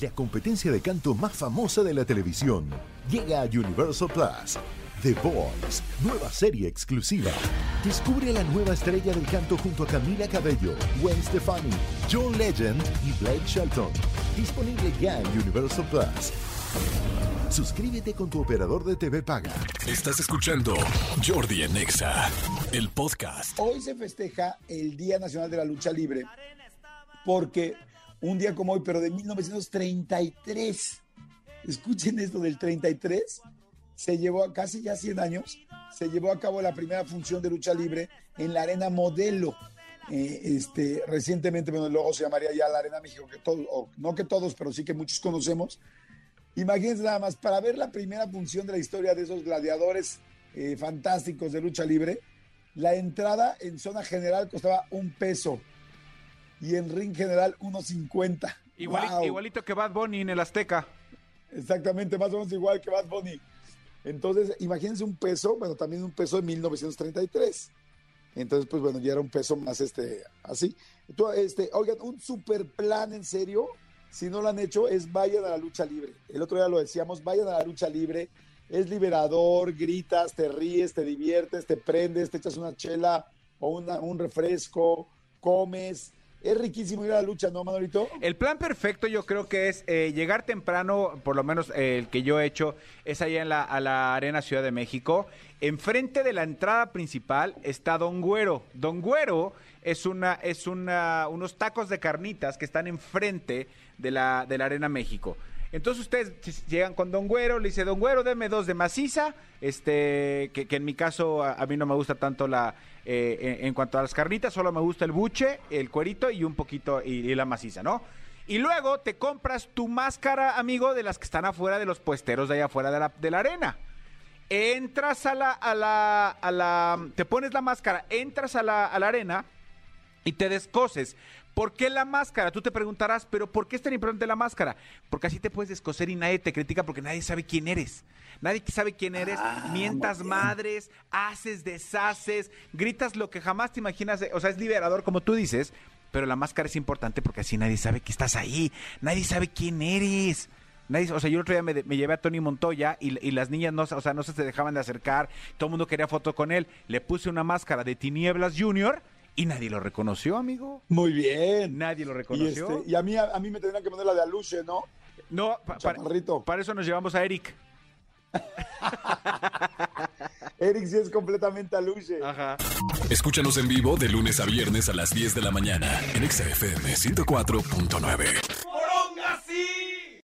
la competencia de canto más famosa de la televisión. Llega a Universal Plus. The Voice, nueva serie exclusiva. Descubre a la nueva estrella del canto junto a Camila Cabello, Gwen Stefani, John Legend y Blake Shelton. Disponible ya en Universal Plus. Suscríbete con tu operador de TV Paga. Estás escuchando Jordi Anexa, el podcast. Hoy se festeja el Día Nacional de la Lucha Libre porque un día como hoy, pero de 1933, escuchen esto del 33, se llevó a casi ya 100 años, se llevó a cabo la primera función de lucha libre en la Arena Modelo. Eh, este, recientemente, bueno, luego se llamaría ya la Arena México, que no que todos, pero sí que muchos conocemos. Imagínense nada más, para ver la primera función de la historia de esos gladiadores eh, fantásticos de lucha libre, la entrada en zona general costaba un peso y en ring general 1.50. Igualito que Bad Bunny en el Azteca. Exactamente, más o menos igual que Bad Bunny. Entonces, imagínense un peso, bueno, también un peso de 1933. Entonces, pues bueno, ya era un peso más este, así. este, oigan, un super plan en serio, si no lo han hecho, es vayan a la lucha libre. El otro día lo decíamos, vayan a la lucha libre. Es liberador, gritas, te ríes, te diviertes, te prendes, te echas una chela o un refresco, comes, es riquísimo ir a la lucha, ¿no, Manolito? El plan perfecto yo creo que es eh, llegar temprano, por lo menos eh, el que yo he hecho, es allá en la, a la Arena Ciudad de México. Enfrente de la entrada principal está Don Güero. Don Güero es una, es una, unos tacos de carnitas que están enfrente de la, de la Arena México. Entonces ustedes llegan con Don Güero, le dice, Don Güero, deme dos de maciza, este, que, en mi caso a, mí no me gusta tanto la, eh, en, cuanto a las carnitas, solo me gusta el buche, el cuerito y un poquito, y, la maciza, ¿no? Y luego te compras tu máscara, amigo, de las que están afuera de los puesteros de allá afuera de la, de la arena. Entras a la, a la, a la, te pones la máscara, entras a la, a la arena y te descoses. ¿Por qué la máscara? Tú te preguntarás, pero ¿por qué es tan importante la máscara? Porque así te puedes descoser y nadie te critica porque nadie sabe quién eres. Nadie sabe quién eres, ah, mientas madres, haces, deshaces, gritas lo que jamás te imaginas. O sea, es liberador, como tú dices, pero la máscara es importante porque así nadie sabe que estás ahí, nadie sabe quién eres. Nadie, o sea, yo el otro día me, llevé a Tony Montoya y, las niñas no, o sea, no se dejaban de acercar, todo el mundo quería foto con él. Le puse una máscara de Tinieblas Junior y nadie lo reconoció, amigo. Muy bien. Nadie lo reconoció. Y, este, a, mí, a, mí me tendrían que poner la de Aluche, ¿no? No, para eso nos llevamos a Eric. Eric sí es completamente aluche. Ajá. Escúchanos en vivo de lunes a viernes a las 10 de la mañana en XFM 104.9.